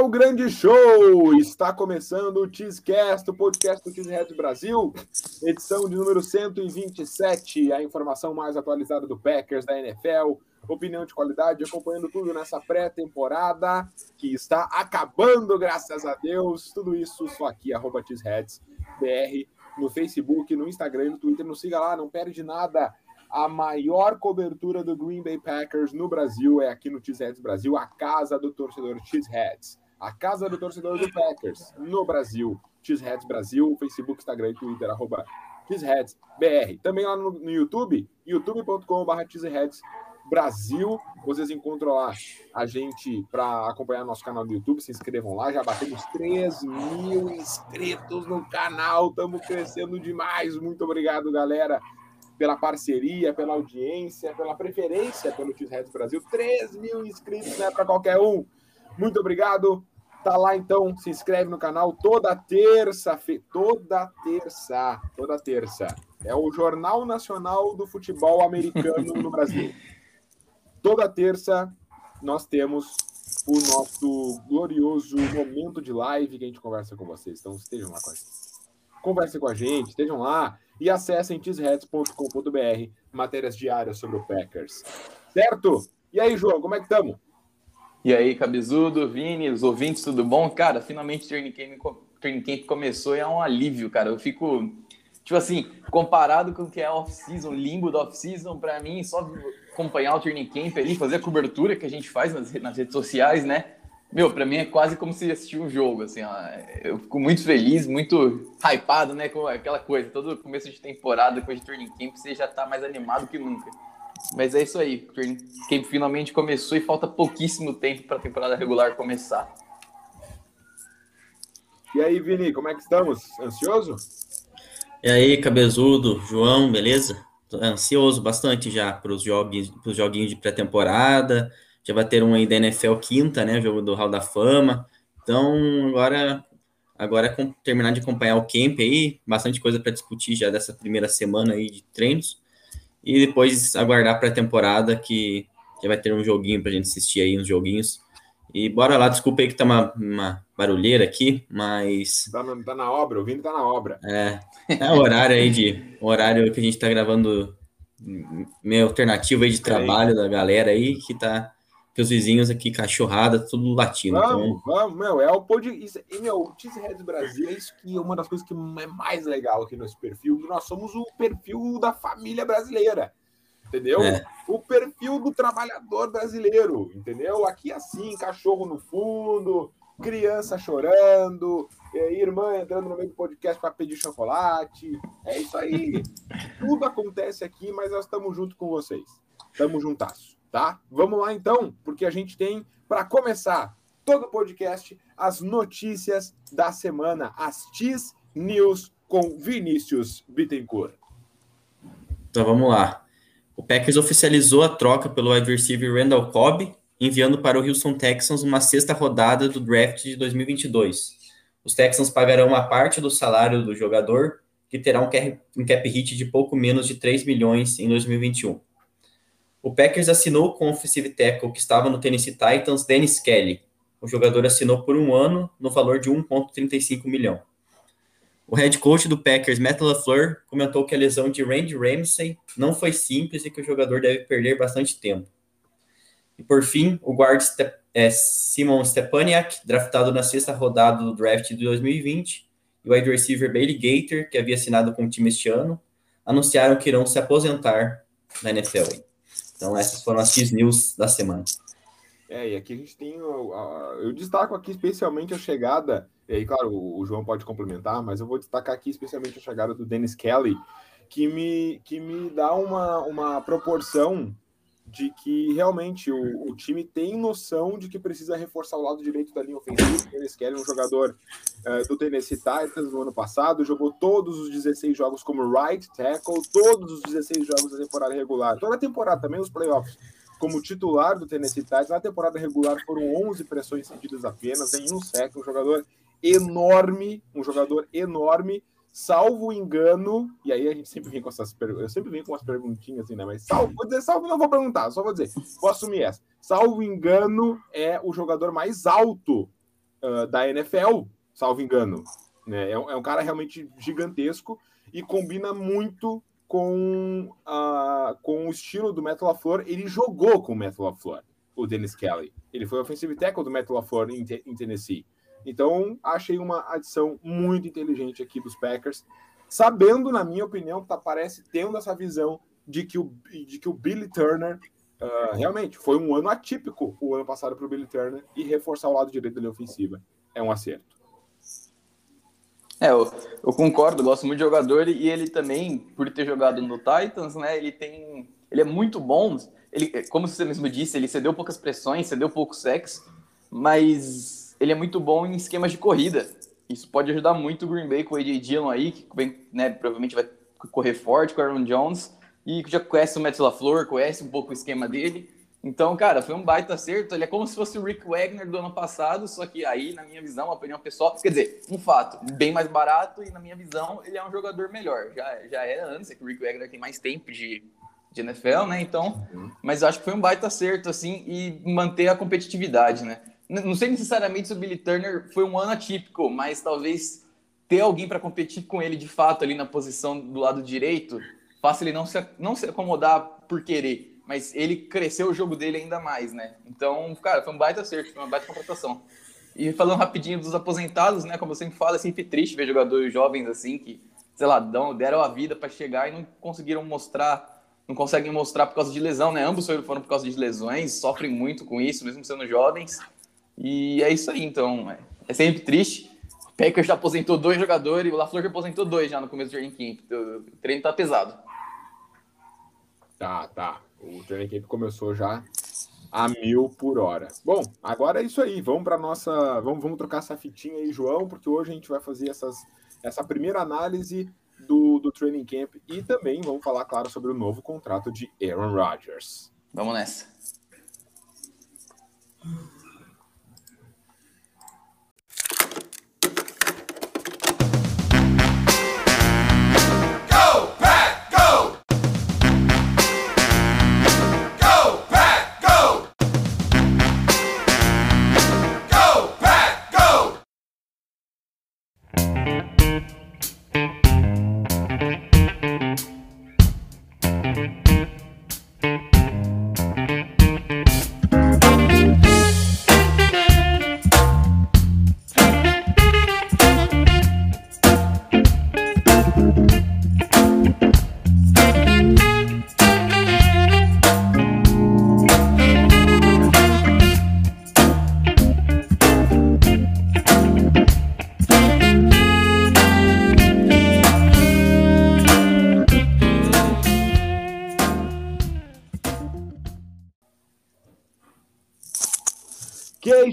Ao grande show! Está começando o Cheesecast, o podcast do Cheeseheads Brasil, edição de número 127, a informação mais atualizada do Packers, da NFL, opinião de qualidade, acompanhando tudo nessa pré-temporada que está acabando, graças a Deus. Tudo isso só aqui, arroba BR, no Facebook, no Instagram no Twitter. Nos siga lá, não perde nada. A maior cobertura do Green Bay Packers no Brasil é aqui no Cheeseheads Brasil, a casa do torcedor Cheeseheads. A casa do torcedor do Packers no Brasil. Cheeseheads Brasil, Facebook, Instagram e Twitter, arroba BR. Também lá no, no YouTube, youtube.com.br Brasil. Vocês encontram lá a gente para acompanhar nosso canal do YouTube. Se inscrevam lá. Já batemos 3 mil inscritos no canal. Estamos crescendo demais. Muito obrigado, galera pela parceria, pela audiência, pela preferência pelo Cheeseheads Brasil. 3 mil inscritos, né, para qualquer um. Muito obrigado. Tá lá então, se inscreve no canal toda terça, fe... toda terça, toda terça. É o Jornal Nacional do Futebol Americano no Brasil. Toda terça nós temos o nosso glorioso momento de live que a gente conversa com vocês. Então estejam lá com a gente. Conversem com a gente, estejam lá e acessem tisheads.com.br, matérias diárias sobre o Packers. Certo? E aí, João, como é que estamos? E aí, Cabezudo, Vini, os ouvintes, tudo bom? Cara, finalmente o Training Camp, Training Camp começou e é um alívio, cara. Eu fico, tipo assim, comparado com o que é off-season, limbo da off-season, para mim, só acompanhar o Training Camp ali, fazer a cobertura que a gente faz nas, nas redes sociais, né? Meu, para mim é quase como se assistir um jogo, assim, ó. Eu fico muito feliz, muito hypado, né, com aquela coisa. Todo começo de temporada, depois de Turning Camp, você já tá mais animado que nunca. Mas é isso aí, Camp finalmente começou e falta pouquíssimo tempo para a temporada regular começar. E aí, Vini, como é que estamos? Ansioso? E aí, cabezudo, João, beleza? Tô ansioso bastante já para os joguinhos, joguinhos de pré-temporada já vai ter um aí da NFL quinta, né? Jogo do Hall da Fama. Então, agora, agora é terminar de acompanhar o camp aí, bastante coisa para discutir já dessa primeira semana aí de treinos. E depois aguardar para a temporada que já vai ter um joguinho para a gente assistir aí, uns joguinhos. E bora lá, desculpa aí que tá uma, uma barulheira aqui, mas. Tá na, tá na obra, o Vini tá na obra. É, é o horário aí de. horário que a gente tá gravando meio alternativo aí de trabalho da galera aí, que tá os vizinhos aqui, cachorrada, tudo latindo. Vamos, então... vamos, meu, é o podcast. E, meu, o Cheeseheads Brasil é isso que é uma das coisas que é mais legal aqui nesse perfil. Nós somos o perfil da família brasileira. Entendeu? É. O perfil do trabalhador brasileiro, entendeu? Aqui assim, cachorro no fundo, criança chorando, irmã entrando no meio do podcast para pedir chocolate. É isso aí. Tudo acontece aqui, mas nós estamos junto com vocês. Estamos juntasso tá? Vamos lá então, porque a gente tem para começar todo o podcast as notícias da semana, as Cheese News com Vinícius Bittencourt. Então vamos lá. O Packers oficializou a troca pelo wide receiver Randall Cobb, enviando para o Houston Texans uma sexta rodada do draft de 2022. Os Texans pagarão uma parte do salário do jogador, que terá um cap hit de pouco menos de 3 milhões em 2021. O Packers assinou com o offensive tackle que estava no Tennessee Titans, Dennis Kelly. O jogador assinou por um ano no valor de 1,35 milhão. O head coach do Packers, Matt LaFleur, comentou que a lesão de Randy Ramsey não foi simples e que o jogador deve perder bastante tempo. E por fim, o guard Ste é, Simon Stepaniak, draftado na sexta rodada do draft de 2020, e o wide receiver Bailey Gator, que havia assinado com o time este ano, anunciaram que irão se aposentar na NFL. Então, essas foram as X-News da semana. É, e aqui a gente tem. Eu destaco aqui especialmente a chegada, e aí, claro, o João pode complementar, mas eu vou destacar aqui especialmente a chegada do Dennis Kelly, que me, que me dá uma, uma proporção de que realmente o, o, time tem noção de que precisa reforçar o lado direito da linha ofensiva. Eles querem um jogador uh, do Tennessee Titans no ano passado, jogou todos os 16 jogos como right tackle, todos os 16 jogos da temporada regular, toda a temporada também, os playoffs, como titular do Tennessee Titans. Na temporada regular foram 11 pressões cedidas apenas, em um sec, um jogador enorme, um jogador enorme salvo engano, e aí a gente sempre vem com essas perguntas, eu sempre venho com umas perguntinhas assim, né? Mas salvo, vou dizer salvo, não vou perguntar, só vou dizer, vou assumir essa. Salvo engano, é o jogador mais alto uh, da NFL, salvo engano. Né? É, é, um cara realmente gigantesco e combina muito com, uh, com o estilo do Metal LaFleur. Ele jogou com o Metal LaFleur, o Dennis Kelly. Ele foi offensive tackle do Metal LaFleur em, em Tennessee. Então, achei uma adição muito inteligente aqui dos Packers, sabendo, na minha opinião, tá, parece tendo essa visão de que o, de que o Billy Turner uh, realmente foi um ano atípico o ano passado para o Billy Turner e reforçar o lado direito da ofensiva é um acerto. É, eu, eu concordo, gosto muito de jogador e ele também, por ter jogado no Titans, né, ele tem, ele é muito bom. Ele, como você mesmo disse, ele cedeu poucas pressões, cedeu pouco sexo, mas ele é muito bom em esquemas de corrida. Isso pode ajudar muito o Green Bay com o AJ Dillon aí, que vem, né, provavelmente vai correr forte com o Aaron Jones e já conhece o Matt LaFleur, conhece um pouco o esquema dele. Então, cara, foi um baita acerto. Ele é como se fosse o Rick Wagner do ano passado, só que aí, na minha visão, uma opinião pessoal, quer dizer, um fato, bem mais barato e, na minha visão, ele é um jogador melhor. Já, já era antes, é que o Rick Wagner tem mais tempo de, de NFL, né? Então, uhum. mas acho que foi um baita acerto, assim, e manter a competitividade, né? Não sei necessariamente se o Billy Turner foi um ano atípico, mas talvez ter alguém para competir com ele de fato ali na posição do lado direito faça ele não se, não se acomodar por querer, mas ele cresceu o jogo dele ainda mais, né? Então, cara, foi um baita acerto, foi uma baita contratação. E falando rapidinho dos aposentados, né? Como eu sempre falo, é sempre triste ver jogadores jovens assim que, sei lá, dão, deram a vida para chegar e não conseguiram mostrar, não conseguem mostrar por causa de lesão, né? Ambos foram por causa de lesões, sofrem muito com isso, mesmo sendo jovens. E é isso aí, então. É, sempre triste. O Packers já aposentou dois jogadores, o LaFleur já aposentou dois já no começo do training camp. O treino tá pesado. Tá, tá. O training camp começou já a mil por hora. Bom, agora é isso aí. Vamos para nossa. Vamos, vamos trocar essa fitinha aí, João, porque hoje a gente vai fazer essas, essa primeira análise do, do training camp e também vamos falar, claro, sobre o novo contrato de Aaron Rodgers. Vamos nessa.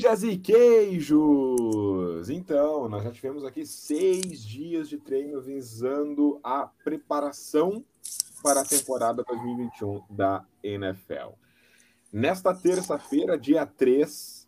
Queijas e queijos! Então, nós já tivemos aqui seis dias de treino visando a preparação para a temporada 2021 da NFL. Nesta terça-feira, dia 3,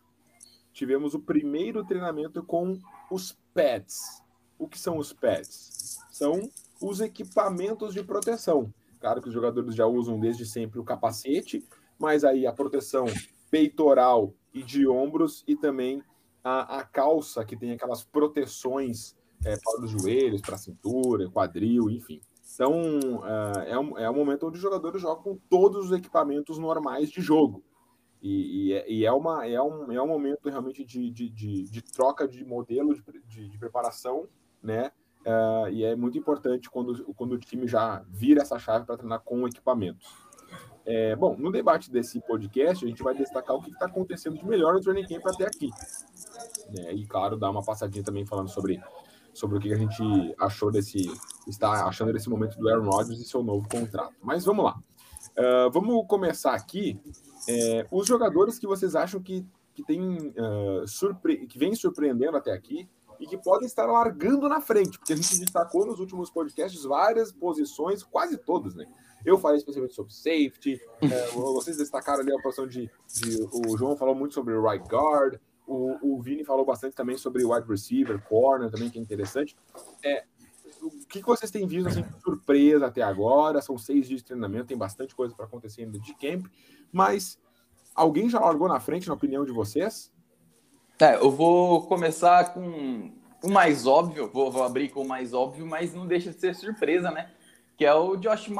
tivemos o primeiro treinamento com os pads. O que são os pads? São os equipamentos de proteção. Claro que os jogadores já usam desde sempre o capacete, mas aí a proteção peitoral e de ombros e também a, a calça que tem aquelas proteções é, para os joelhos, para a cintura, quadril, enfim. Então uh, é, um, é um momento onde os jogadores jogam com todos os equipamentos normais de jogo. E, e, é, e é, uma, é, um, é um momento realmente de, de, de, de troca de modelo de, de, preparação, né? Uh, e é muito importante quando, quando o time já vira essa chave para treinar com equipamentos. É, bom, no debate desse podcast, a gente vai destacar o que está acontecendo de melhor no Training Camp até aqui. É, e, claro, dar uma passadinha também falando sobre, sobre o que a gente achou desse. está achando desse momento do Aaron Rodgers e seu novo contrato. Mas vamos lá. Uh, vamos começar aqui. É, os jogadores que vocês acham que, que, tem, uh, surpre que vem surpreendendo até aqui e que podem estar largando na frente, porque a gente destacou nos últimos podcasts várias posições, quase todas, né? Eu falei especialmente sobre safety, é, vocês destacaram ali a posição de, de, O João falou muito sobre right guard, o, o Vini falou bastante também sobre wide receiver, corner também, que é interessante. É, o que, que vocês têm visto assim, surpresa até agora? São seis dias de treinamento, tem bastante coisa para acontecer ainda de camp, mas alguém já largou na frente, na opinião de vocês? É, eu vou começar com o mais óbvio, vou, vou abrir com o mais óbvio, mas não deixa de ser surpresa, né? Que é o Josh,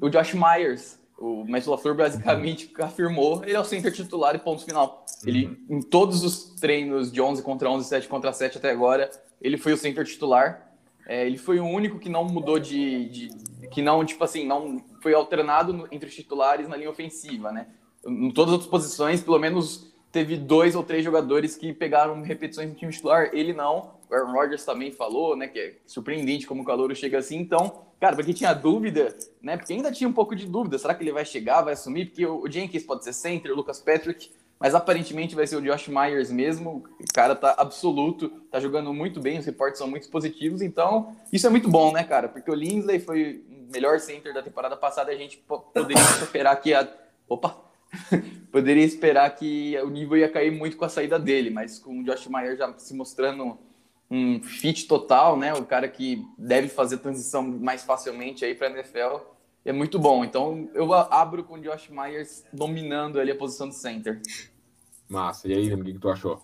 o Josh Myers. O Matt LaFleur basicamente afirmou, ele é o center titular e ponto final. Ele, uhum. em todos os treinos de 11 contra 11, 7 contra 7 até agora, ele foi o center titular. É, ele foi o único que não mudou de, de, que não, tipo assim, não foi alternado no, entre os titulares na linha ofensiva, né? Em todas as outras posições, pelo menos teve dois ou três jogadores que pegaram repetições no time titular, ele não. O Aaron Rodgers também falou, né, que é surpreendente como o calor chega assim. Então, cara, para quem tinha dúvida, né, porque ainda tinha um pouco de dúvida, será que ele vai chegar, vai assumir? Porque o Jenkins pode ser center, o Lucas Patrick, mas aparentemente vai ser o Josh Myers mesmo. O cara tá absoluto, tá jogando muito bem, os reportes são muito positivos, então isso é muito bom, né, cara? Porque o Linsley foi o melhor center da temporada passada, a gente poderia esperar que a. Opa! poderia esperar que o nível ia cair muito com a saída dele, mas com o Josh Meyer já se mostrando um fit total, né? O cara que deve fazer transição mais facilmente aí para a NFL é muito bom. Então eu abro com o Josh Myers dominando ali a posição de center. Massa. E aí, o que, que tu achou?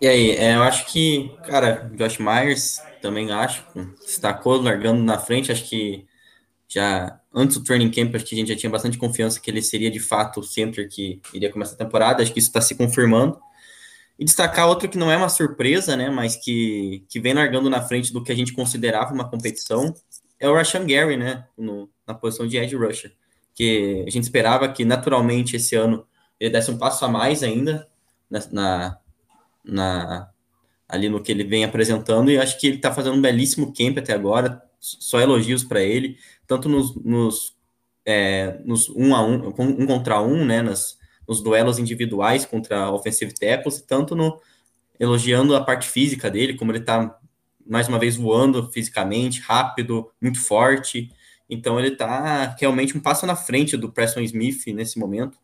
E aí, é, eu acho que, cara, Josh Myers também acho, destacou largando na frente, acho que já antes do training camp, acho que a gente já tinha bastante confiança que ele seria de fato o center que iria começar a temporada, acho que isso está se confirmando. E destacar outro que não é uma surpresa, né, mas que, que vem largando na frente do que a gente considerava uma competição, é o Rashan Gary, né, no, na posição de edge rusher, que a gente esperava que naturalmente esse ano ele desse um passo a mais ainda na, na, na ali no que ele vem apresentando, e acho que ele está fazendo um belíssimo camp até agora, só elogios para ele, tanto nos, nos, é, nos um a um, um contra um, né, nas, nos duelos individuais contra offensive tackles, tanto no elogiando a parte física dele, como ele está mais uma vez voando fisicamente, rápido, muito forte. Então ele está realmente um passo na frente do Preston Smith nesse momento.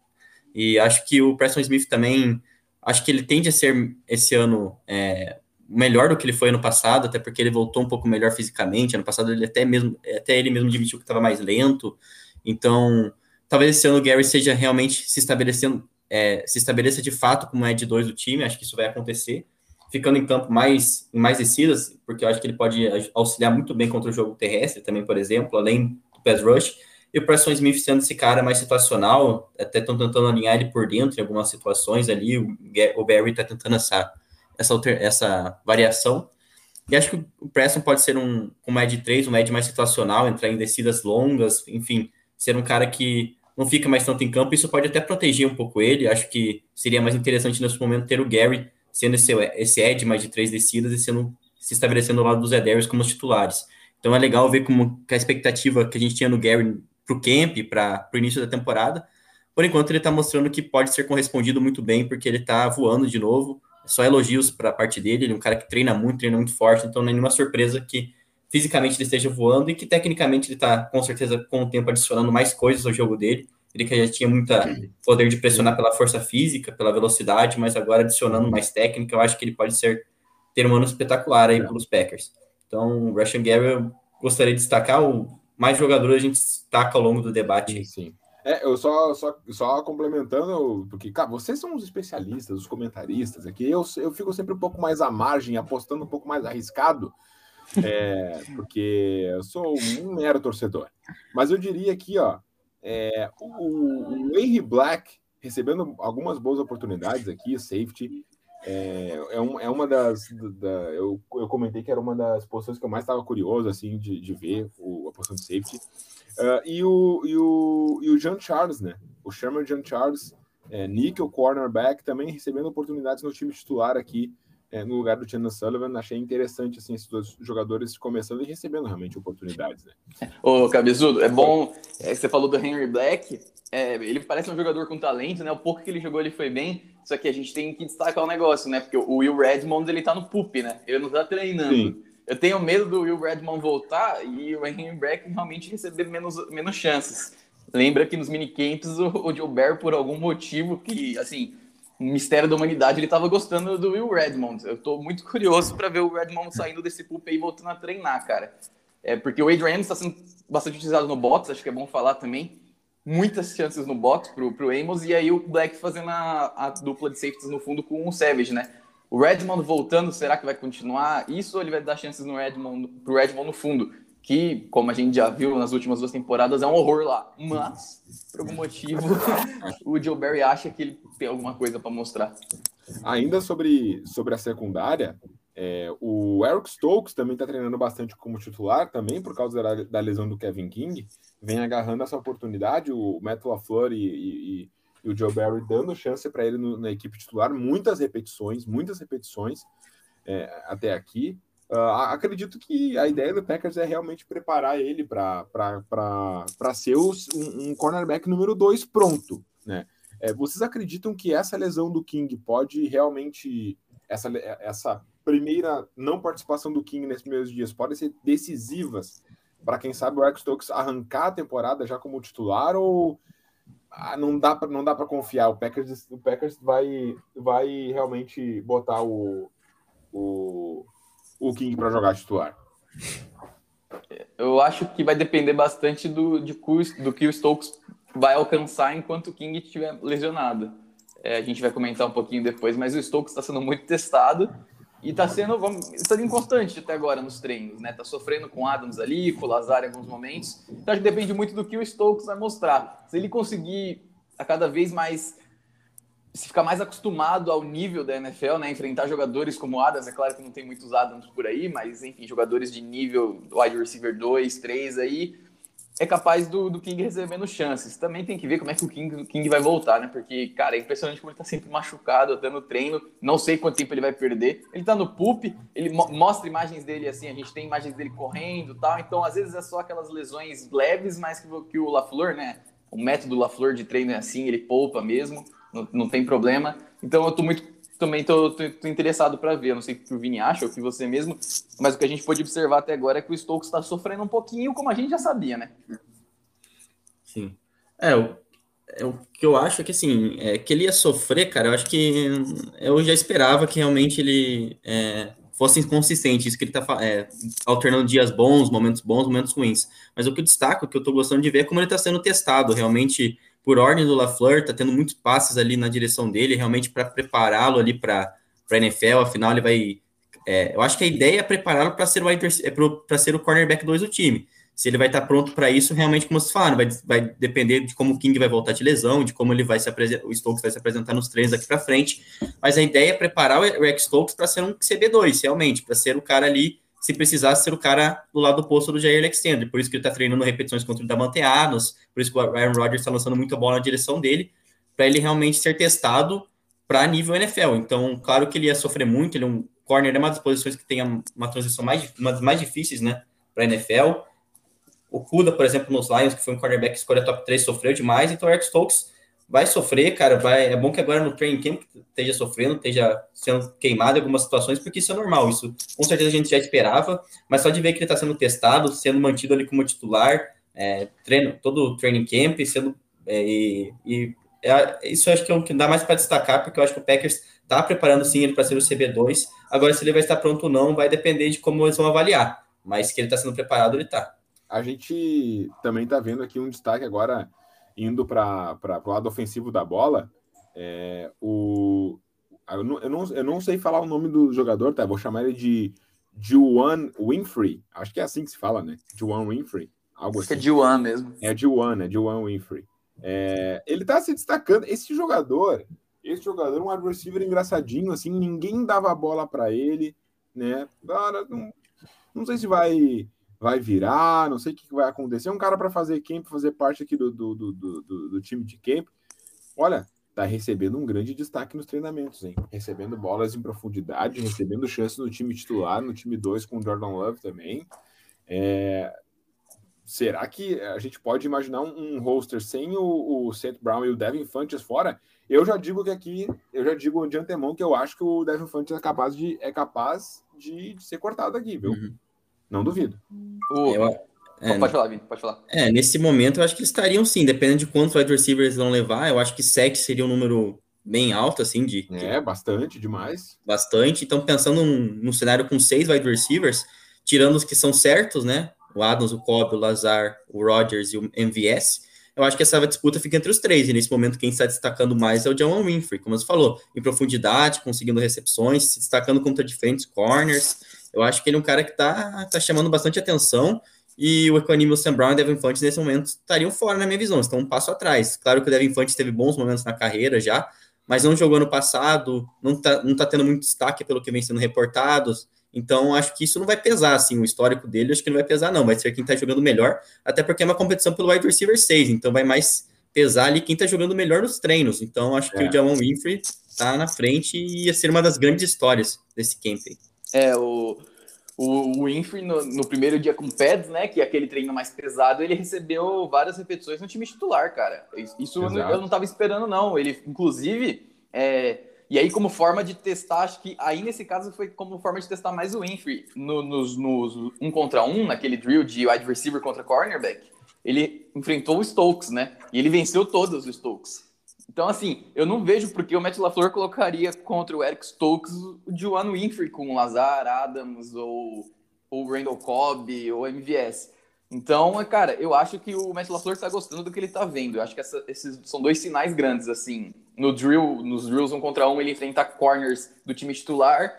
E acho que o Preston Smith também, acho que ele tende a ser esse ano é, melhor do que ele foi ano passado, até porque ele voltou um pouco melhor fisicamente. Ano passado ele até mesmo, até ele mesmo admitiu que estava mais lento. Então, talvez esse ano o Gary seja realmente se estabelecendo, é, se estabeleça de fato como de dois do time. Acho que isso vai acontecer, ficando em campo mais em mais descidas, porque eu acho que ele pode auxiliar muito bem contra o jogo terrestre também, por exemplo, além do pass rush. E o Preston Smith sendo esse cara mais situacional, até estão tentando alinhar ele por dentro em algumas situações ali. O Barry está tentando essa essa, alter, essa variação. E acho que o Preston pode ser um, um Ed 3, um Ed mais situacional, entrar em descidas longas, enfim, ser um cara que não fica mais tanto em campo. Isso pode até proteger um pouco ele. Acho que seria mais interessante nesse momento ter o Gary sendo esse, esse Ed mais de três descidas e sendo, se estabelecendo ao lado dos Edarius como os titulares. Então é legal ver como a expectativa que a gente tinha no Gary para o camp, para o início da temporada. Por enquanto, ele está mostrando que pode ser correspondido muito bem, porque ele está voando de novo só elogios para a parte dele. Ele é um cara que treina muito, treina muito forte, então não é nenhuma surpresa que fisicamente ele esteja voando e que tecnicamente ele está, com certeza, com o tempo adicionando mais coisas ao jogo dele. Ele que já tinha muito poder de pressionar pela força física, pela velocidade, mas agora adicionando mais técnica, eu acho que ele pode ser ter um ano espetacular aí pelos Packers. Então, o Russian Gary, eu gostaria de destacar o mais jogador a gente destaca ao longo do debate. Sim, sim. É, eu só, só, só complementando, porque, cara, vocês são os especialistas, os comentaristas aqui, eu, eu fico sempre um pouco mais à margem, apostando um pouco mais arriscado, é, porque eu sou um mero torcedor. Mas eu diria aqui, ó, é, o, o Henry Black recebendo algumas boas oportunidades aqui, safety, é, é, um, é uma das. Da, eu, eu comentei que era uma das posições que eu mais estava curioso assim, de, de ver o, a posição de safety. Uh, e, o, e, o, e o John Charles, né? O Sherman John Charles, é, nickel cornerback, também recebendo oportunidades no time titular aqui, é, no lugar do Chandler Sullivan. Achei interessante, assim, esses dois jogadores começando e recebendo realmente oportunidades, né? Ô, Cabezudo, é bom, é, você falou do Henry Black, é, ele parece um jogador com talento, né? O pouco que ele jogou, ele foi bem, só que a gente tem que destacar o negócio, né? Porque o Will Redmond, ele tá no PUP, né? Ele não tá treinando. Sim. Eu tenho medo do Will Redmond voltar e o Henry Black realmente receber menos, menos chances. Lembra que nos minicamps o, o Bear, por algum motivo que, assim, mistério da humanidade, ele estava gostando do Will Redmond. Eu estou muito curioso para ver o Redmond saindo desse pulp e voltando a treinar, cara. É, porque o Adrian está sendo bastante utilizado no box, acho que é bom falar também. muitas chances no box pro, pro Amos, e aí o Black fazendo a, a dupla de safeties no fundo com o Savage, né? O Redmond voltando, será que vai continuar isso ou ele vai dar chances no Redmond, pro Redmond no fundo? Que, como a gente já viu nas últimas duas temporadas, é um horror lá. Mas, por algum motivo, o Joe Barry acha que ele tem alguma coisa para mostrar. Ainda sobre, sobre a secundária, é, o Eric Stokes também está treinando bastante como titular, também por causa da, da, lesão do Kevin King. Vem agarrando essa oportunidade, o Matt LaFleur e, e, e o Joe Barry dando chance para ele no, na equipe titular, muitas repetições, muitas repetições é, até aqui. Uh, acredito que a ideia do Packers é realmente preparar ele para ser os, um, um, cornerback número 2 pronto. Né? É, vocês acreditam que essa lesão do King pode realmente. Essa, essa primeira não participação do King nesses primeiros dias podem ser decisivas para quem sabe o Eric Stokes arrancar a temporada já como titular ou ah, não dá para não dá para confiar o Packers o Packers vai vai realmente botar o, o o King para jogar titular? Eu acho que vai depender bastante do, de, do que o Stokes vai alcançar enquanto o King estiver lesionado. É, a gente vai comentar um pouquinho depois, mas o Stokes está sendo muito testado e está sendo, vamos, está inconstante até agora nos treinos, né? Tá sofrendo com Adams ali, com Lazar em alguns momentos. Então acho que depende muito do que o Stokes vai mostrar. Se ele conseguir a cada vez mais se ficar mais acostumado ao nível da NFL, né? Enfrentar jogadores como Adams, é claro que não tem muitos Adams por aí, mas enfim, jogadores de nível wide receiver 2, 3 aí, é capaz do, do King recebendo chances. Também tem que ver como é que o King, o King vai voltar, né? Porque, cara, é impressionante como ele tá sempre machucado, no treino. Não sei quanto tempo ele vai perder. Ele tá no PUP, ele mo mostra imagens dele assim, a gente tem imagens dele correndo tal. Então, às vezes é só aquelas lesões leves, mas que, que o LaFleur, né? O método LaFleur de treino é assim, ele poupa mesmo não, não tem problema. Então eu tô muito também tô, tô, tô interessado para ver. Não sei o que o Vini acha ou que você mesmo, mas o que a gente pode observar até agora é que o Stokes está sofrendo um pouquinho, como a gente já sabia, né? Sim. É, o, é, o que eu acho é que assim, é, que ele ia sofrer, cara, eu acho que eu já esperava que realmente ele é, fosse inconsistente, isso que ele tá é, alternando dias bons, momentos bons, momentos ruins. Mas o que eu destaco, o que eu tô gostando de ver é como ele tá sendo testado, realmente por ordem do LaFleur, tá tendo muitos passes ali na direção dele, realmente para prepará-lo ali para a NFL, afinal ele vai. É, eu acho que a ideia é prepará-lo para ser, o, é ser o cornerback 2 do time. Se ele vai estar tá pronto para isso, realmente, como você fala, vai, vai depender de como o King vai voltar de lesão, de como ele vai se apresentar, o Stokes vai se apresentar nos treinos aqui para frente. Mas a ideia é preparar o Rex Stokes para ser um CB2, realmente, para ser o cara ali se precisasse ser o cara do lado oposto do Jair Alexander. Por isso que ele está treinando repetições contra o Davante Adams, por isso que o Aaron Rodgers está lançando muita bola na direção dele, para ele realmente ser testado para nível NFL. Então, claro que ele ia sofrer muito, ele é um corner, é uma das posições que tem uma transição mais, uma das mais difíceis, né, para NFL. O Kuda, por exemplo, nos Lions, que foi um cornerback escolha top 3, sofreu demais, então o Eric Stokes vai sofrer, cara. Vai, é bom que agora no training camp esteja sofrendo, esteja sendo queimado em algumas situações, porque isso é normal. Isso com certeza a gente já esperava, mas só de ver que ele está sendo testado, sendo mantido ali como titular, é, treino, todo o training camp, sendo. É, e, e é, isso acho que é o que dá mais para destacar, porque eu acho que o Packers está preparando sim ele para ser o CB2. Agora, se ele vai estar pronto ou não, vai depender de como eles vão avaliar. Mas que ele está sendo preparado, ele está. A gente também está vendo aqui um destaque agora indo para o lado ofensivo da bola, é, o, eu não, eu, não, eu não sei falar o nome do jogador, tá? Vou chamar ele de Juwan Winfrey. Acho que é assim que se fala, né? Juwan Winfrey. Algo Acho assim. que é Juwan mesmo. É Juwan, é Juwan Winfrey. É, ele tá se destacando. Esse jogador, esse jogador, um wide receiver engraçadinho, assim, ninguém dava bola para ele, né? Cara, não, não sei se vai vai virar, não sei o que vai acontecer. Um cara para fazer camp, fazer parte aqui do, do, do, do, do time de camp. Olha, tá recebendo um grande destaque nos treinamentos, hein? Recebendo bolas em profundidade, recebendo chances no time titular, no time 2 com o Jordan Love também. É... Será que a gente pode imaginar um, roster sem o, o Seth Brown e o Devin Funches fora? Eu já digo que aqui, eu já digo de antemão que eu acho que o Devin Funches é capaz de, é capaz de, de ser cortado aqui, viu? Uhum. Não duvido. O... Eu, é, pode falar, Vini, pode falar. É, nesse momento eu acho que eles estariam sim, dependendo de quantos wide receivers vão levar. Eu acho que 7 seria um número bem alto, assim, de. É, bastante, demais. Bastante. Então, pensando num, num cenário com seis wide receivers, tirando os que são certos, né? O Adams, o Cobb, o Lazar, o Rodgers e o MVS, eu acho que essa disputa fica entre os três, e nesse momento quem está destacando mais é o John Winfrey, como você falou, em profundidade, conseguindo recepções, se destacando contra diferentes corners. Eu acho que ele é um cara que está tá chamando bastante atenção, e o Equanimous Sam Brown e o Devin Fontes nesse momento estariam fora na minha visão, estão um passo atrás. Claro que o Devin Fontes teve bons momentos na carreira já, mas não jogou no passado, não está não tá tendo muito destaque pelo que vem sendo reportados. Então, acho que isso não vai pesar, assim, o histórico dele, acho que não vai pesar, não. Vai ser quem está jogando melhor, até porque é uma competição pelo wide receiver 6, então vai mais pesar ali quem está jogando melhor nos treinos. Então, acho que é. o Jamon Winfrey está na frente e ia ser uma das grandes histórias desse camp aí. É, o, o, Winfrey, no, no, primeiro dia com pads, né, que é aquele treino mais pesado, ele recebeu várias repetições no time titular, cara. Isso eu não, eu não tava esperando, não. Ele, inclusive, é, e aí, como forma de testar, acho que aí nesse caso foi como forma de testar mais o Winfrey no, nos, nos um contra um, naquele drill de wide receiver contra cornerback. Ele enfrentou o Stokes, né? E ele venceu todos os Stokes. Então, assim, eu não vejo porque o Matt LaFleur colocaria contra o Eric Stokes o Joan Winfrey com Lazar, Adams ou o Randall Cobb ou MVS. Então, cara, eu acho que o Matt LaFleur está gostando do que ele está vendo. Eu acho que essa, esses são dois sinais grandes, assim. No drill, nos drills um contra um, ele enfrenta corners do time titular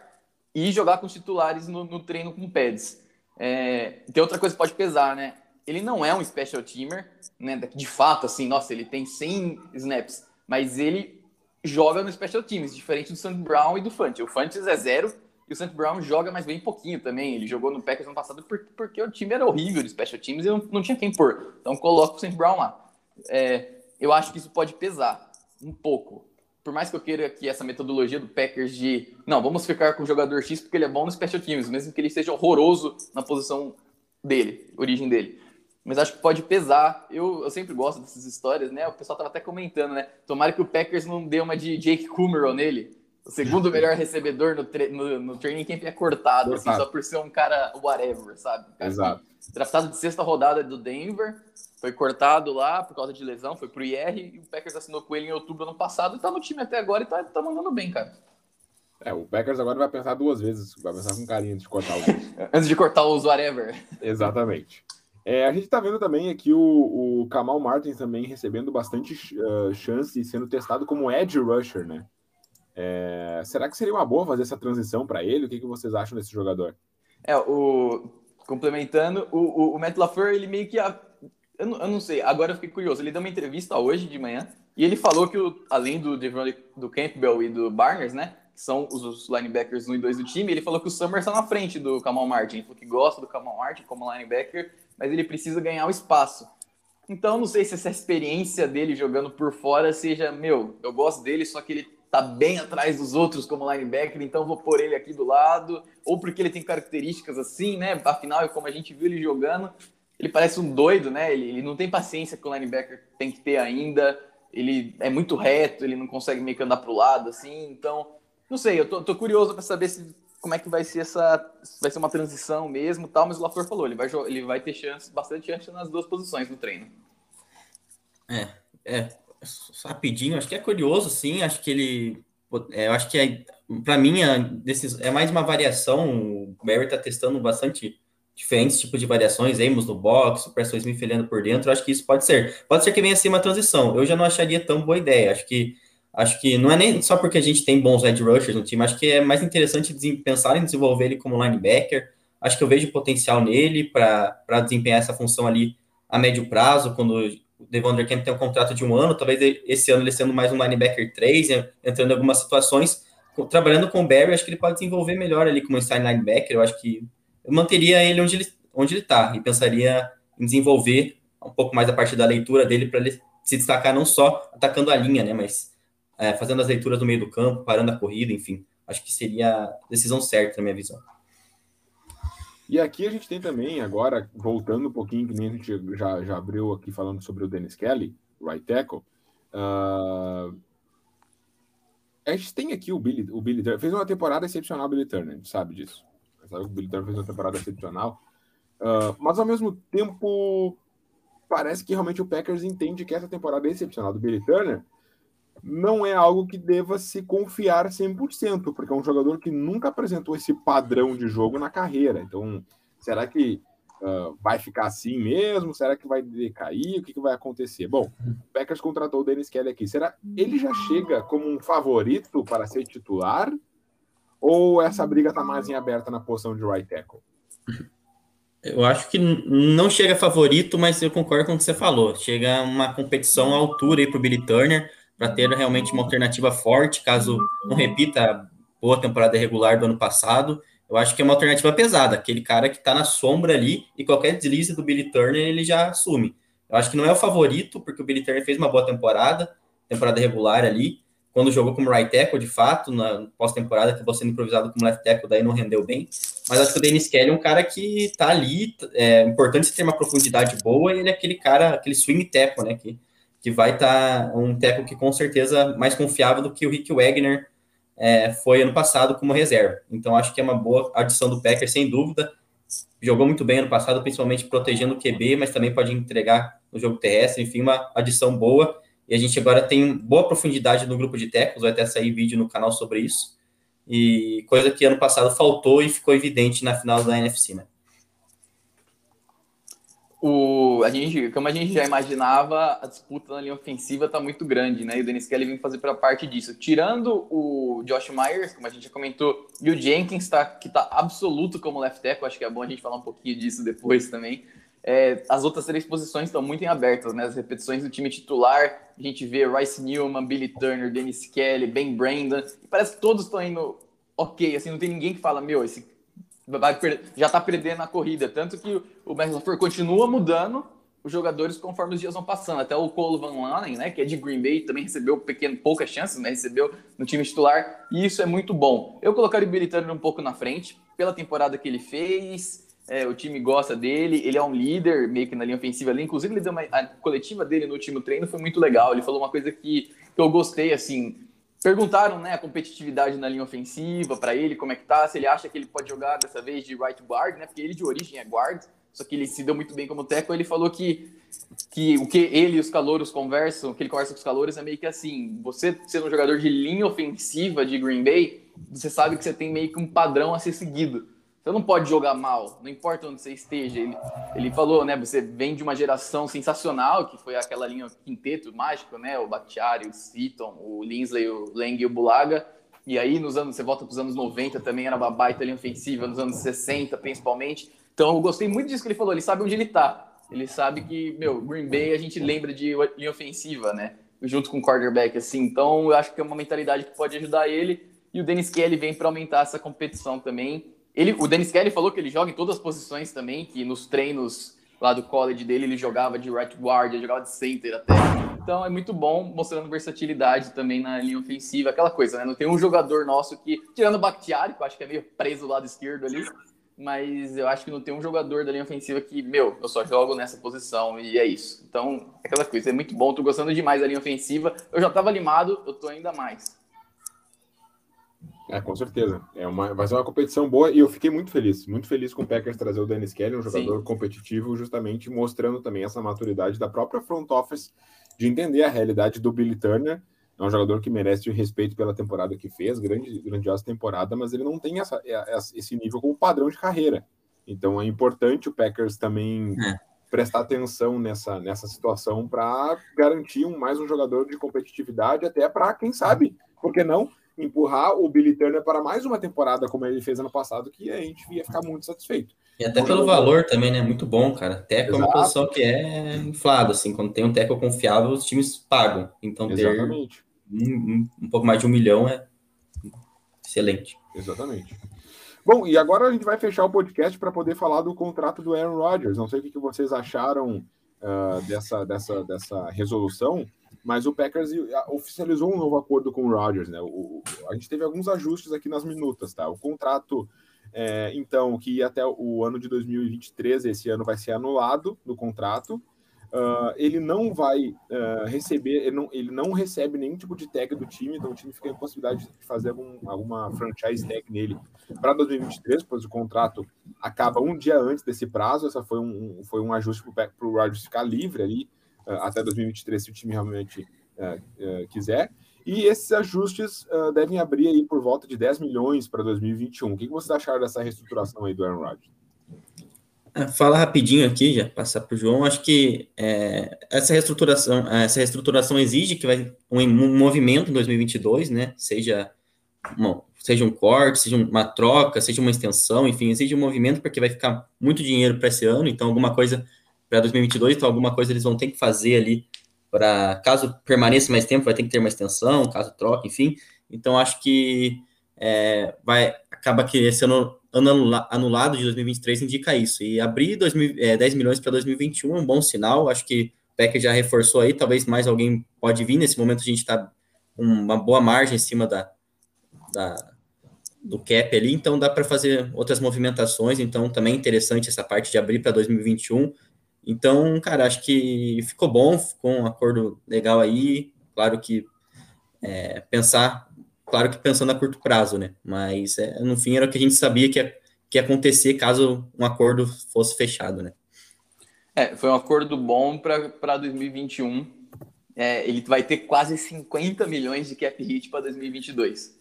e jogar com os titulares no, no treino com pads. É, tem outra coisa que pode pesar, né? Ele não é um special teamer, né? De fato, assim, nossa, ele tem 100 snaps, mas ele joga no special teams, diferente do Sam Brown e do Fante. O Fantes é zero, e o St. Brown joga mais bem pouquinho também. Ele jogou no Packers ano passado porque o time era horrível de special teams e não, tinha quem pôr. Então coloca o St. Brown lá. É, eu acho que isso pode pesar um pouco. Por mais que eu queira que essa metodologia do Packers de não, vamos ficar com o jogador X porque ele é bom no special teams, mesmo que ele seja horroroso na posição dele, origem dele. Mas acho que pode pesar. Eu, eu sempre gosto dessas histórias, né? O pessoal tava até comentando, né? Tomara que o Packers não dê uma de Jake Kumerow nele o segundo melhor recebedor no, no, no, training camp é cortado, assim, só por ser um cara whatever, sabe? Exato. Draftado de sexta rodada do Denver, foi cortado lá por causa de lesão, foi pro IR e o Packers assinou com ele em outubro ano passado e tá no time até agora e tá, tá mandando bem, cara. É, o Packers agora vai pensar duas vezes, vai pensar com carinho antes de cortar o Antes de cortar os whatever. Exatamente. É, a gente está vendo também aqui o, o Kamal Martins também recebendo bastante uh, chance e sendo testado como edge rusher, né? É, será que seria uma boa fazer essa transição para ele? O que, que vocês acham desse jogador? É, o complementando, o, o, o Matt LaFleur, ele meio que. A, eu, não, eu não sei, agora eu fiquei curioso. Ele deu uma entrevista hoje de manhã e ele falou que, o, além do, do Campbell e do Barnes, né? Que são os, os linebackers 1 e 2 do time, ele falou que o Summers está na frente do Kamal Martin. Ele falou que gosta do Kamal Martin como linebacker, mas ele precisa ganhar o espaço. Então, não sei se essa experiência dele jogando por fora seja, meu, eu gosto dele, só que ele tá bem atrás dos outros como linebacker, então vou pôr ele aqui do lado, ou porque ele tem características assim, né? Afinal, como a gente viu ele jogando, ele parece um doido, né? Ele, ele não tem paciência que o linebacker tem que ter ainda. Ele é muito reto, ele não consegue meio que andar pro lado, assim. Então, não sei, eu tô, tô curioso para saber se, como é que vai ser essa. Vai ser uma transição mesmo tal, mas o LaFleur falou, ele vai, ele vai ter chance, bastante chance nas duas posições no treino. É, é rapidinho, acho que é curioso, sim. Acho que ele. É, eu acho que é, para mim é, é mais uma variação. O Barry está testando bastante diferentes tipos de variações, Amos no box, o Preston Smith por dentro. Acho que isso pode ser. Pode ser que venha a ser uma transição. Eu já não acharia tão boa ideia. Acho que acho que não é nem só porque a gente tem bons edge rushers no time, acho que é mais interessante pensar em desenvolver ele como linebacker. Acho que eu vejo potencial nele para desempenhar essa função ali a médio prazo, quando o Devon Camp tem um contrato de um ano, talvez esse ano ele sendo mais um linebacker 3, entrando em algumas situações, trabalhando com o Barry, acho que ele pode desenvolver melhor ali como inside linebacker, eu acho que eu manteria ele onde ele onde ele está e pensaria em desenvolver um pouco mais a partir da leitura dele para ele se destacar não só atacando a linha, né, mas é, fazendo as leituras no meio do campo, parando a corrida, enfim, acho que seria a decisão certa na minha visão. E aqui a gente tem também, agora, voltando um pouquinho, que nem a gente já, já abriu aqui falando sobre o Dennis Kelly, right tackle. Uh, a gente tem aqui o Billy, o Billy Turner. Fez uma temporada excepcional, o Billy Turner, a gente sabe disso. Sabe o Billy Turner fez uma temporada excepcional. Uh, mas ao mesmo tempo, parece que realmente o Packers entende que essa temporada é excepcional do Billy Turner não é algo que deva se confiar 100%, porque é um jogador que nunca apresentou esse padrão de jogo na carreira. Então, será que Uh, vai ficar assim mesmo? Será que vai decair? O que, que vai acontecer? Bom, o Packers contratou o Dennis Kelly aqui. Será ele já chega como um favorito para ser titular? Ou essa briga está mais em aberta na posição de right tackle? Eu acho que não chega favorito, mas eu concordo com o que você falou. Chega uma competição à altura aí para o Billy Turner, para ter realmente uma alternativa forte, caso não repita a boa temporada regular do ano passado. Eu acho que é uma alternativa pesada, aquele cara que está na sombra ali e qualquer deslize do Billy Turner ele já assume. Eu acho que não é o favorito, porque o Billy Turner fez uma boa temporada, temporada regular ali, quando jogou como right tackle, de fato, na pós-temporada, acabou sendo improvisado como left tackle, daí não rendeu bem. Mas acho que o Dennis Kelly é um cara que tá ali, é importante ter uma profundidade boa, e ele é aquele cara, aquele swing tackle, né, que, que vai estar tá um tackle que com certeza mais confiável do que o Rick Wagner é, foi ano passado como reserva. Então acho que é uma boa adição do Packers, sem dúvida. Jogou muito bem ano passado, principalmente protegendo o QB, mas também pode entregar no jogo terrestre, enfim, uma adição boa e a gente agora tem boa profundidade no grupo de técnicos, vai até sair vídeo no canal sobre isso. E coisa que ano passado faltou e ficou evidente na final da NFC, né? O, a gente, como a gente já imaginava, a disputa na linha ofensiva está muito grande, né? E o Dennis Kelly vem fazer para parte disso. Tirando o Josh Myers, como a gente já comentou, e o Jenkins, tá, que está absoluto como left tackle, acho que é bom a gente falar um pouquinho disso depois também. É, as outras três posições estão muito em abertas, né? As repetições do time titular, a gente vê Rice Newman, Billy Turner, Dennis Kelly, Ben Brandon, parece que todos estão indo ok, assim, não tem ninguém que fala, meu, esse já tá perdendo a corrida, tanto que o McLaughlin continua mudando os jogadores conforme os dias vão passando, até o Cole Van Lanen, né, que é de Green Bay, também recebeu pequeno, poucas chances, né, recebeu no time titular, e isso é muito bom. Eu colocaria o Turner um pouco na frente, pela temporada que ele fez, é, o time gosta dele, ele é um líder meio que na linha ofensiva ali. Inclusive, ele deu uma, a coletiva dele no último treino foi muito legal. Ele falou uma coisa que, que eu gostei, assim. Perguntaram, né, a competitividade na linha ofensiva para ele, como é que tá, se ele acha que ele pode jogar dessa vez de right guard, né? Porque ele de origem é guard, só que ele se deu muito bem como teco. Ele falou que, que o que ele e os calouros conversam, que ele conversa com os calouros é meio que assim: você sendo um jogador de linha ofensiva de Green Bay, você sabe que você tem meio que um padrão a ser seguido. Você não pode jogar mal, não importa onde você esteja. Ele, ele falou, né? Você vem de uma geração sensacional, que foi aquela linha quinteto mágico, né? O Bakhtiari, o Seaton, o Linsley, o Lang e o Bulaga. E aí, nos anos, você volta para os anos 90, também era uma baita linha ofensiva, nos anos 60, principalmente. Então, eu gostei muito disso que ele falou. Ele sabe onde ele está. Ele sabe que, meu, Green Bay a gente lembra de linha ofensiva, né? Junto com o quarterback, assim. Então, eu acho que é uma mentalidade que pode ajudar ele. E o Dennis Kelly vem para aumentar essa competição também. Ele, o Dennis Kelly falou que ele joga em todas as posições também, que nos treinos lá do college dele ele jogava de right guard, ele jogava de center até. Então é muito bom, mostrando versatilidade também na linha ofensiva, aquela coisa, né? Não tem um jogador nosso que, tirando o Bakhtiari, que eu acho que é meio preso do lado esquerdo ali, mas eu acho que não tem um jogador da linha ofensiva que, meu, eu só jogo nessa posição e é isso. Então, aquela coisa, é muito bom, tô gostando demais da linha ofensiva. Eu já tava animado, eu tô ainda mais. É, com certeza. É uma, vai ser uma competição boa e eu fiquei muito feliz, muito feliz com o Packers trazer o Dennis Kelly, um jogador Sim. competitivo, justamente mostrando também essa maturidade da própria front office de entender a realidade do Billy Turner. É um jogador que merece o respeito pela temporada que fez, grande, grandiosa temporada, mas ele não tem essa, esse nível como padrão de carreira. Então é importante o Packers também é. prestar atenção nessa, nessa situação para garantir um, mais um jogador de competitividade, até para, quem sabe, por que não, empurrar o Billy Turner para mais uma temporada como ele fez ano passado, que a gente ia ficar muito satisfeito. E até pelo valor também, né? Muito bom, cara. Teco é uma posição que é inflada, assim. Quando tem um teco confiável, os times pagam. Então, ter um, um, um, pouco mais de um milhão é excelente. Exatamente. Bom, e agora a gente vai fechar o podcast para poder falar do contrato do Aaron Rodgers. Não sei o que vocês acharam uh, dessa, dessa, dessa resolução. Mas o Packers oficializou um novo acordo com o Rodgers, né? O, a gente teve alguns ajustes aqui nas minutas, tá? O contrato, é, então, que ia até o ano de 2023, esse ano vai ser anulado no contrato. Uh, ele não vai uh, receber, ele não, ele não recebe nenhum tipo de tag do time, então o time fica em possibilidade de fazer algum, alguma franchise tag nele para 2023, pois o contrato acaba um dia antes desse prazo. Essa foi um, foi um ajuste para o Rodgers ficar livre ali até 2023, se o time realmente uh, uh, quiser. E esses ajustes devem abrir aí por volta de 10 milhões para 2021. O que, que vocês acharam dessa reestruturação aí do Aaron Rodgers? É, fala rapidinho aqui, já passar para o João. Acho que é, essa reestruturação, essa reestruturação exige que vai um, movimento em 2022, né? Seja seja um corte, seja uma troca, seja uma extensão, enfim, exige um movimento porque vai ficar muito dinheiro para esse ano. Então, alguma coisa para 2022, então alguma coisa eles vão ter que fazer ali para caso permaneça mais tempo, vai ter que ter uma extensão, caso troque, enfim. Então, acho que é, vai acaba que esse ano, ano anulado de 2023 indica isso. E abrir 2000, é, 10 milhões para 2021 é um bom sinal. Acho que o PEC já reforçou aí, talvez mais alguém pode vir. Nesse momento a gente está uma boa margem em cima da, da do cap ali, então dá para fazer outras movimentações. Então também é interessante essa parte de abrir para 2021. Então, cara, acho que ficou bom, ficou um acordo legal aí. Claro que é, pensar claro que pensando a curto prazo, né? Mas é, no fim era o que a gente sabia que ia, que ia acontecer caso um acordo fosse fechado, né? É, foi um acordo bom para 2021. É, ele vai ter quase 50 milhões de cap hit para 2022.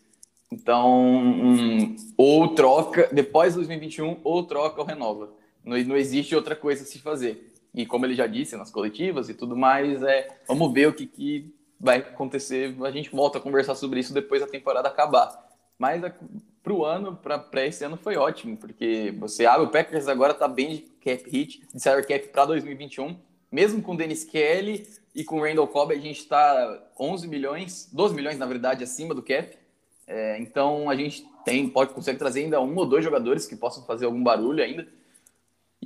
Então, um, ou troca, depois de 2021, ou troca ou renova. Não, não existe outra coisa a se fazer. E como ele já disse nas coletivas e tudo mais, é, vamos ver o que, que vai acontecer, a gente volta a conversar sobre isso depois da temporada acabar. Mas para o ano, para esse ano foi ótimo, porque você abre o Packers agora está bem de cap hit, de salary cap para 2021, mesmo com o Dennis Kelly e com o Randall Cobb, a gente está 11 milhões, 12 milhões na verdade acima do cap. É, então a gente tem, pode consegue trazer ainda um ou dois jogadores que possam fazer algum barulho ainda.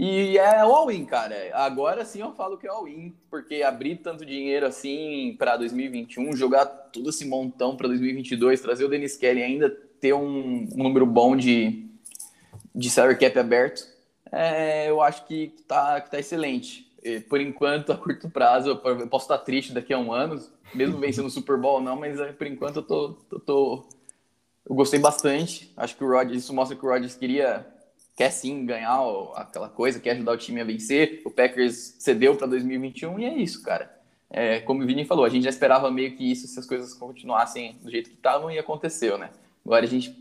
E é all-in, cara. Agora sim eu falo que é all-in, porque abrir tanto dinheiro assim para 2021, jogar tudo esse montão para 2022, trazer o Dennis Kelly ainda ter um, um, número bom de, de salary cap aberto, é, eu acho que tá, que tá excelente. E, por enquanto, a curto prazo, eu posso estar triste daqui a um ano, mesmo vencendo o Super Bowl não, mas é, por enquanto eu tô, tô, tô, eu gostei bastante. Acho que o Rodgers, isso mostra que o Rodgers queria quer sim ganhar aquela coisa, quer ajudar o time a vencer. O Packers cedeu para 2021 e é isso, cara. É, como o Vini falou, a gente já esperava meio que isso, se as coisas continuassem do jeito que estavam, e aconteceu, né? Agora a gente,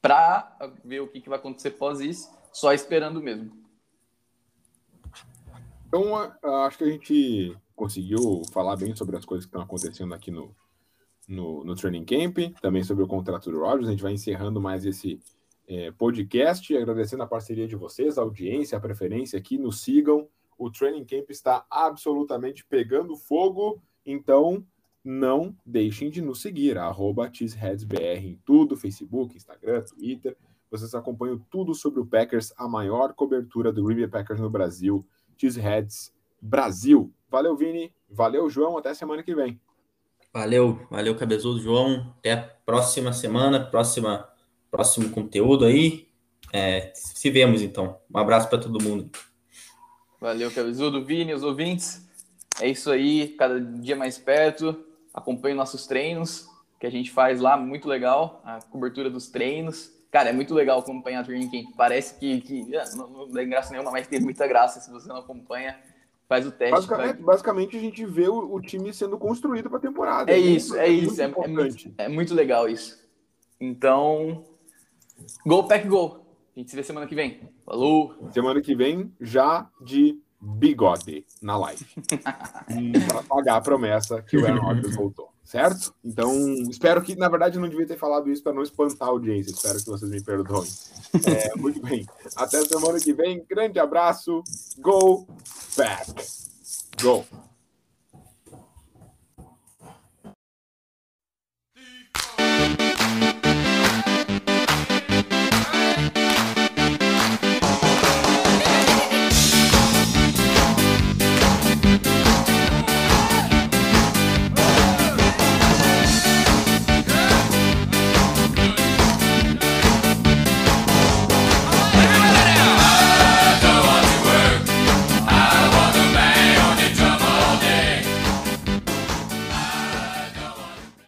para ver o que, que vai acontecer pós isso, só esperando mesmo. Então, acho que a gente conseguiu falar bem sobre as coisas que estão acontecendo aqui no, no, no Training Camp, também sobre o contrato do Rodgers. A gente vai encerrando mais esse é, podcast, agradecendo a parceria de vocês, a audiência, a preferência aqui, nos sigam. O Training Camp está absolutamente pegando fogo, então não deixem de nos seguir, arroba cheeseheadsbr em tudo, Facebook, Instagram, Twitter. Vocês acompanham tudo sobre o Packers, a maior cobertura do Green Packers no Brasil, Cheeseheads Brasil. Valeu, Vini. Valeu, João. Até semana que vem. Valeu, valeu, Cabezudo, João. Até a próxima semana, próxima próximo conteúdo aí. É, se vemos então. Um abraço para todo mundo. Valeu, Cabezudo, Vini, os ouvintes. É isso aí, cada dia mais perto. Acompanhe nossos treinos, que a gente faz lá, muito legal. A cobertura dos treinos. Cara, é muito legal acompanhar a Training Camp. Parece que, que é, não, não tem graça nenhuma, mas tem muita graça se você não acompanha. Faz o teste. Basicamente, basicamente a gente vê o, o time sendo construído para a temporada. É, isso, é, isso. É, é, muito, é muito legal isso. Então, Go Pack Go. A gente se vê semana que vem. Falou! Semana que vem, já de bigode na live. para pagar a promessa que o Aaron Rodgers voltou. Certo? Então, espero que, na verdade, eu não devia ter falado isso para não espantar a audiência. Espero que vocês me perdoem. É, muito bem. Até semana que vem. Grande abraço. Go Pack. Go!